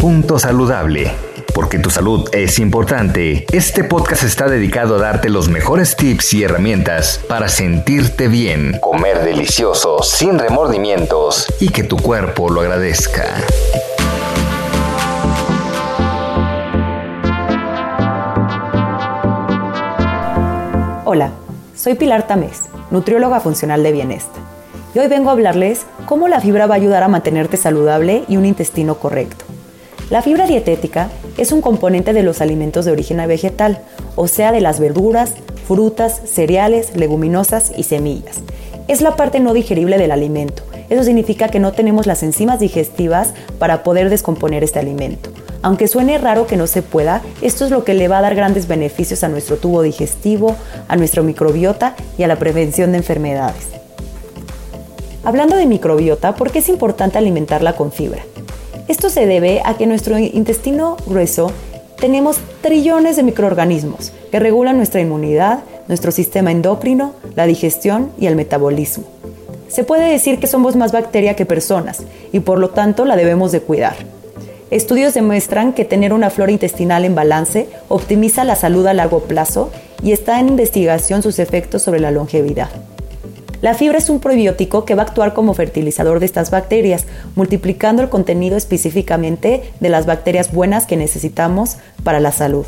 Punto saludable. Porque tu salud es importante, este podcast está dedicado a darte los mejores tips y herramientas para sentirte bien, comer delicioso, sin remordimientos y que tu cuerpo lo agradezca. Hola, soy Pilar Tamés, nutrióloga funcional de bienestar. Y hoy vengo a hablarles cómo la fibra va a ayudar a mantenerte saludable y un intestino correcto. La fibra dietética es un componente de los alimentos de origen vegetal, o sea, de las verduras, frutas, cereales, leguminosas y semillas. Es la parte no digerible del alimento. Eso significa que no tenemos las enzimas digestivas para poder descomponer este alimento. Aunque suene raro que no se pueda, esto es lo que le va a dar grandes beneficios a nuestro tubo digestivo, a nuestra microbiota y a la prevención de enfermedades. Hablando de microbiota, ¿por qué es importante alimentarla con fibra? Esto se debe a que nuestro intestino grueso tenemos trillones de microorganismos que regulan nuestra inmunidad, nuestro sistema endocrino, la digestión y el metabolismo. Se puede decir que somos más bacteria que personas y por lo tanto la debemos de cuidar. Estudios demuestran que tener una flora intestinal en balance optimiza la salud a largo plazo y está en investigación sus efectos sobre la longevidad. La fibra es un probiótico que va a actuar como fertilizador de estas bacterias, multiplicando el contenido específicamente de las bacterias buenas que necesitamos para la salud.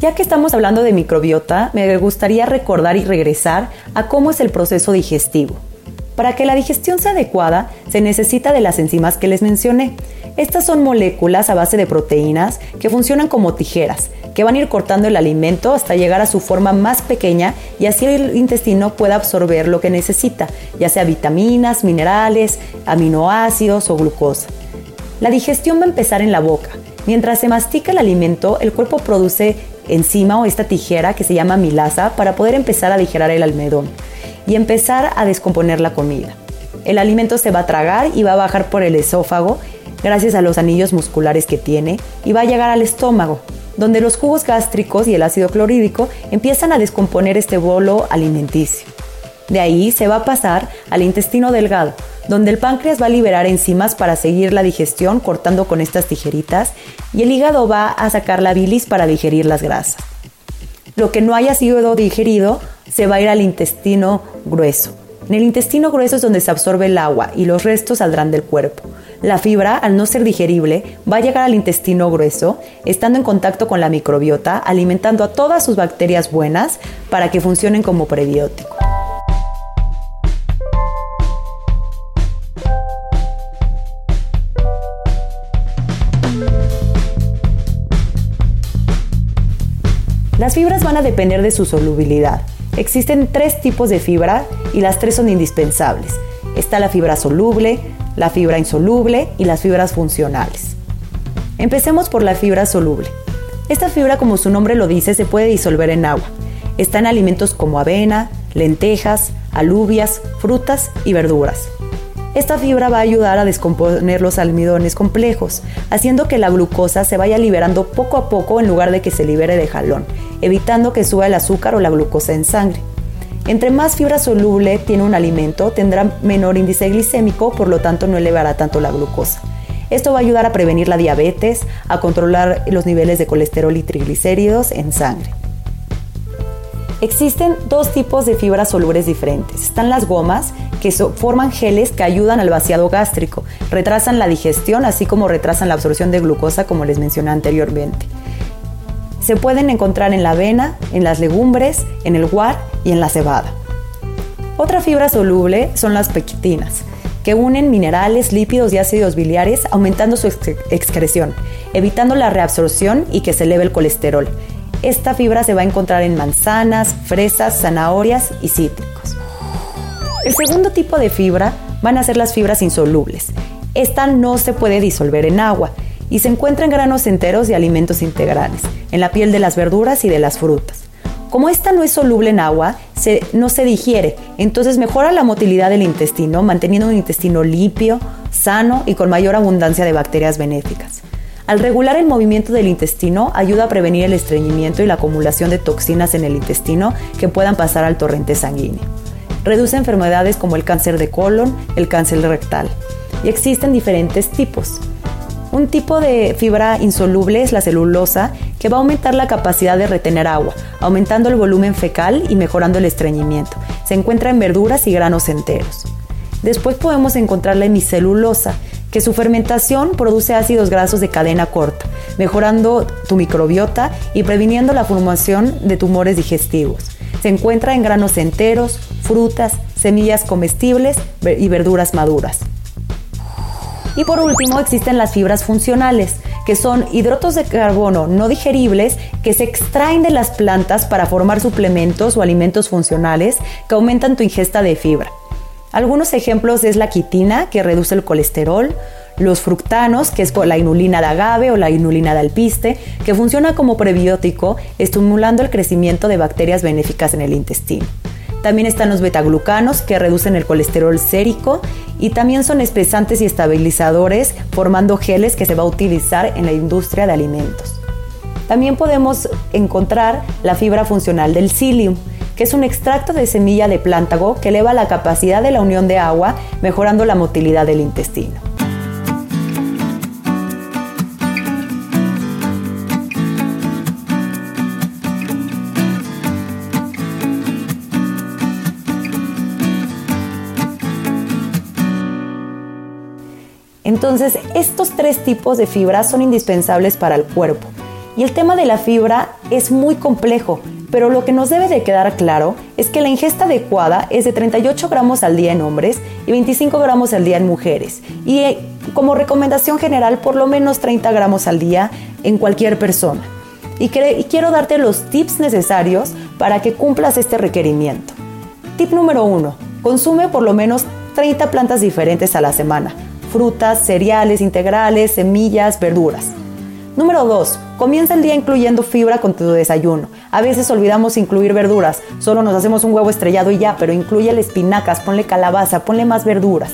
Ya que estamos hablando de microbiota, me gustaría recordar y regresar a cómo es el proceso digestivo. Para que la digestión sea adecuada, se necesita de las enzimas que les mencioné. Estas son moléculas a base de proteínas que funcionan como tijeras, que van a ir cortando el alimento hasta llegar a su forma más pequeña y así el intestino pueda absorber lo que necesita, ya sea vitaminas, minerales, aminoácidos o glucosa. La digestión va a empezar en la boca. Mientras se mastica el alimento, el cuerpo produce enzima o esta tijera que se llama milasa para poder empezar a digerir el almidón y empezar a descomponer la comida. El alimento se va a tragar y va a bajar por el esófago gracias a los anillos musculares que tiene y va a llegar al estómago, donde los jugos gástricos y el ácido clorhídrico empiezan a descomponer este bolo alimenticio. De ahí se va a pasar al intestino delgado, donde el páncreas va a liberar enzimas para seguir la digestión cortando con estas tijeritas y el hígado va a sacar la bilis para digerir las grasas. Lo que no haya sido digerido se va a ir al intestino grueso. En el intestino grueso es donde se absorbe el agua y los restos saldrán del cuerpo. La fibra, al no ser digerible, va a llegar al intestino grueso, estando en contacto con la microbiota, alimentando a todas sus bacterias buenas para que funcionen como prebiótico. Las fibras van a depender de su solubilidad. Existen tres tipos de fibra y las tres son indispensables. Está la fibra soluble, la fibra insoluble y las fibras funcionales. Empecemos por la fibra soluble. Esta fibra, como su nombre lo dice, se puede disolver en agua. Está en alimentos como avena, lentejas, alubias, frutas y verduras. Esta fibra va a ayudar a descomponer los almidones complejos, haciendo que la glucosa se vaya liberando poco a poco en lugar de que se libere de jalón, evitando que suba el azúcar o la glucosa en sangre. Entre más fibra soluble tiene un alimento, tendrá menor índice glicémico, por lo tanto no elevará tanto la glucosa. Esto va a ayudar a prevenir la diabetes, a controlar los niveles de colesterol y triglicéridos en sangre. Existen dos tipos de fibras solubles diferentes. Están las gomas, que forman geles que ayudan al vaciado gástrico, retrasan la digestión, así como retrasan la absorción de glucosa, como les mencioné anteriormente. Se pueden encontrar en la avena, en las legumbres, en el guar y en la cebada. Otra fibra soluble son las pequitinas, que unen minerales, lípidos y ácidos biliares aumentando su excreción, evitando la reabsorción y que se eleve el colesterol. Esta fibra se va a encontrar en manzanas, fresas, zanahorias y cítricos. El segundo tipo de fibra van a ser las fibras insolubles. Esta no se puede disolver en agua y se encuentra en granos enteros y alimentos integrales, en la piel de las verduras y de las frutas. Como esta no es soluble en agua, no se digiere, entonces mejora la motilidad del intestino, manteniendo un intestino limpio, sano y con mayor abundancia de bacterias benéficas. Al regular el movimiento del intestino, ayuda a prevenir el estreñimiento y la acumulación de toxinas en el intestino que puedan pasar al torrente sanguíneo. Reduce enfermedades como el cáncer de colon, el cáncer rectal. Y existen diferentes tipos. Un tipo de fibra insoluble es la celulosa, que va a aumentar la capacidad de retener agua, aumentando el volumen fecal y mejorando el estreñimiento. Se encuentra en verduras y granos enteros. Después podemos encontrar la hemicelulosa, que su fermentación produce ácidos grasos de cadena corta, mejorando tu microbiota y previniendo la formación de tumores digestivos. Se encuentra en granos enteros, frutas, semillas comestibles y verduras maduras. Y por último existen las fibras funcionales, que son hidrotos de carbono no digeribles que se extraen de las plantas para formar suplementos o alimentos funcionales que aumentan tu ingesta de fibra. Algunos ejemplos es la quitina, que reduce el colesterol, los fructanos, que es la inulina de agave o la inulina de alpiste, que funciona como prebiótico, estimulando el crecimiento de bacterias benéficas en el intestino. También están los betaglucanos que reducen el colesterol sérico y también son espesantes y estabilizadores formando geles que se va a utilizar en la industria de alimentos. También podemos encontrar la fibra funcional del psyllium, que es un extracto de semilla de plántago que eleva la capacidad de la unión de agua, mejorando la motilidad del intestino. Entonces, estos tres tipos de fibra son indispensables para el cuerpo. Y el tema de la fibra es muy complejo, pero lo que nos debe de quedar claro es que la ingesta adecuada es de 38 gramos al día en hombres y 25 gramos al día en mujeres. Y eh, como recomendación general, por lo menos 30 gramos al día en cualquier persona. Y, y quiero darte los tips necesarios para que cumplas este requerimiento. Tip número 1. Consume por lo menos 30 plantas diferentes a la semana frutas, cereales integrales, semillas, verduras. Número 2. Comienza el día incluyendo fibra con tu desayuno. A veces olvidamos incluir verduras, solo nos hacemos un huevo estrellado y ya, pero incluye espinacas, ponle calabaza, ponle más verduras.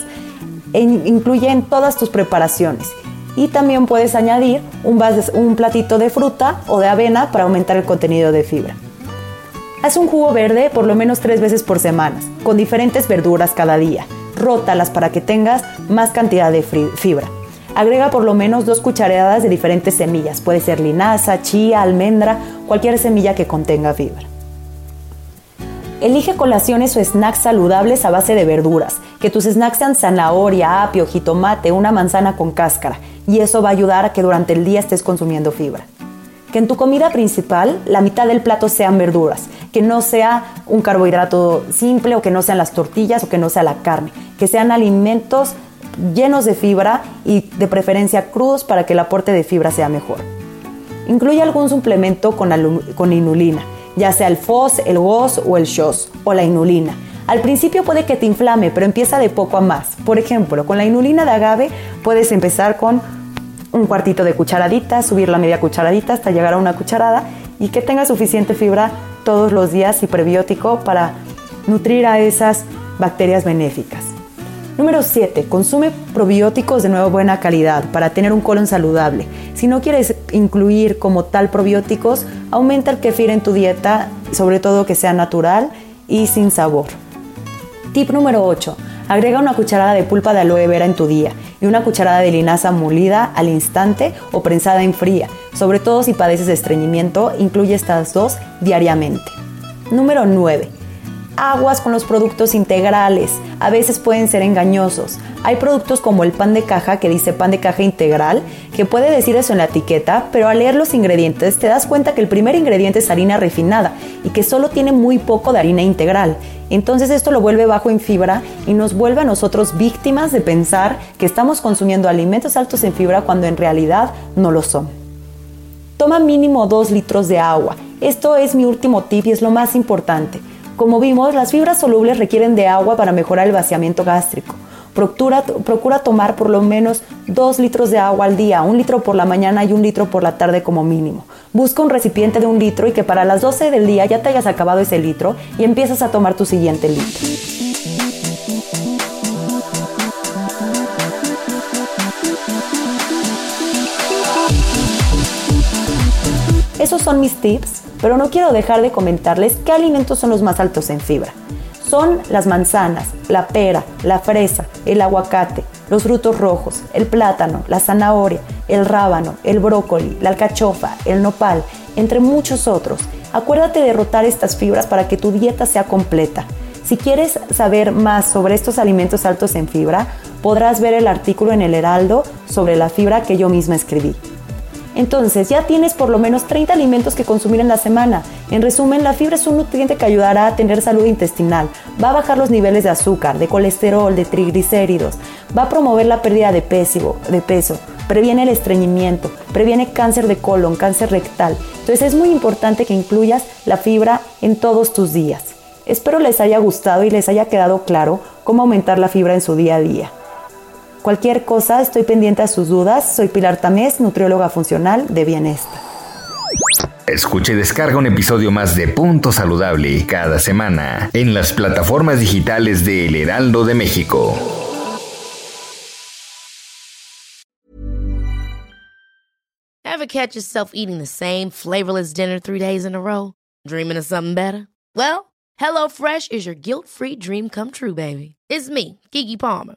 Incluye en todas tus preparaciones. Y también puedes añadir un, un platito de fruta o de avena para aumentar el contenido de fibra. Haz un jugo verde por lo menos tres veces por semana, con diferentes verduras cada día rótalas para que tengas más cantidad de fibra. Agrega por lo menos dos cucharadas de diferentes semillas, puede ser linaza, chía, almendra, cualquier semilla que contenga fibra. Elige colaciones o snacks saludables a base de verduras, que tus snacks sean zanahoria, apio, jitomate, una manzana con cáscara, y eso va a ayudar a que durante el día estés consumiendo fibra. Que en tu comida principal la mitad del plato sean verduras, que no sea un carbohidrato simple o que no sean las tortillas o que no sea la carne, que sean alimentos llenos de fibra y de preferencia crudos para que el aporte de fibra sea mejor. Incluye algún suplemento con, con inulina, ya sea el FOS, el GOS o el SHOS o la inulina. Al principio puede que te inflame, pero empieza de poco a más. Por ejemplo, con la inulina de agave puedes empezar con un cuartito de cucharadita, subir la media cucharadita hasta llegar a una cucharada y que tenga suficiente fibra todos los días y prebiótico para nutrir a esas bacterias benéficas. Número 7. Consume probióticos de nueva buena calidad para tener un colon saludable. Si no quieres incluir como tal probióticos, aumenta el kefir en tu dieta, sobre todo que sea natural y sin sabor. Tip número 8. Agrega una cucharada de pulpa de aloe vera en tu día y una cucharada de linaza molida al instante o prensada en fría. Sobre todo si padeces de estreñimiento, incluye estas dos diariamente. Número 9 aguas con los productos integrales. A veces pueden ser engañosos. Hay productos como el pan de caja que dice pan de caja integral, que puede decir eso en la etiqueta, pero al leer los ingredientes te das cuenta que el primer ingrediente es harina refinada y que solo tiene muy poco de harina integral. Entonces esto lo vuelve bajo en fibra y nos vuelve a nosotros víctimas de pensar que estamos consumiendo alimentos altos en fibra cuando en realidad no lo son. Toma mínimo 2 litros de agua. Esto es mi último tip y es lo más importante. Como vimos, las fibras solubles requieren de agua para mejorar el vaciamiento gástrico. Procura, tomar por lo menos 2 litros de agua al día, un litro por la mañana y un litro por la tarde como mínimo. Busca un recipiente de un litro y que para las 12 del día ya te hayas acabado ese litro y empiezas a tomar tu siguiente litro. Esos son mis tips, pero no quiero dejar de comentarles qué alimentos son los más altos en fibra. Son las manzanas, la pera, la fresa, el aguacate, los frutos rojos, el plátano, la zanahoria, el rábano, el brócoli, la alcachofa, el nopal, entre muchos otros. Acuérdate de rotar estas fibras para que tu dieta sea completa. Si quieres saber más sobre estos alimentos altos en fibra, podrás ver el artículo en el Heraldo sobre la fibra que yo misma escribí. Entonces ya tienes por lo menos 30 alimentos que consumir en la semana. En resumen, la fibra es un nutriente que ayudará a tener salud intestinal, va a bajar los niveles de azúcar, de colesterol, de triglicéridos, va a promover la pérdida de peso, de peso previene el estreñimiento, previene cáncer de colon, cáncer rectal. Entonces es muy importante que incluyas la fibra en todos tus días. Espero les haya gustado y les haya quedado claro cómo aumentar la fibra en su día a día. Cualquier cosa, estoy pendiente a sus dudas. Soy Pilar Tamés, nutrióloga funcional de Bienestar. Escuche y descarga un episodio más de Punto Saludable cada semana en las plataformas digitales de El Heraldo de México. Ever catch yourself eating the same flavorless dinner three days in a row? Dreaming of something better? Well, HelloFresh is your guilt-free dream come true, baby. It's me, Kiki Palmer.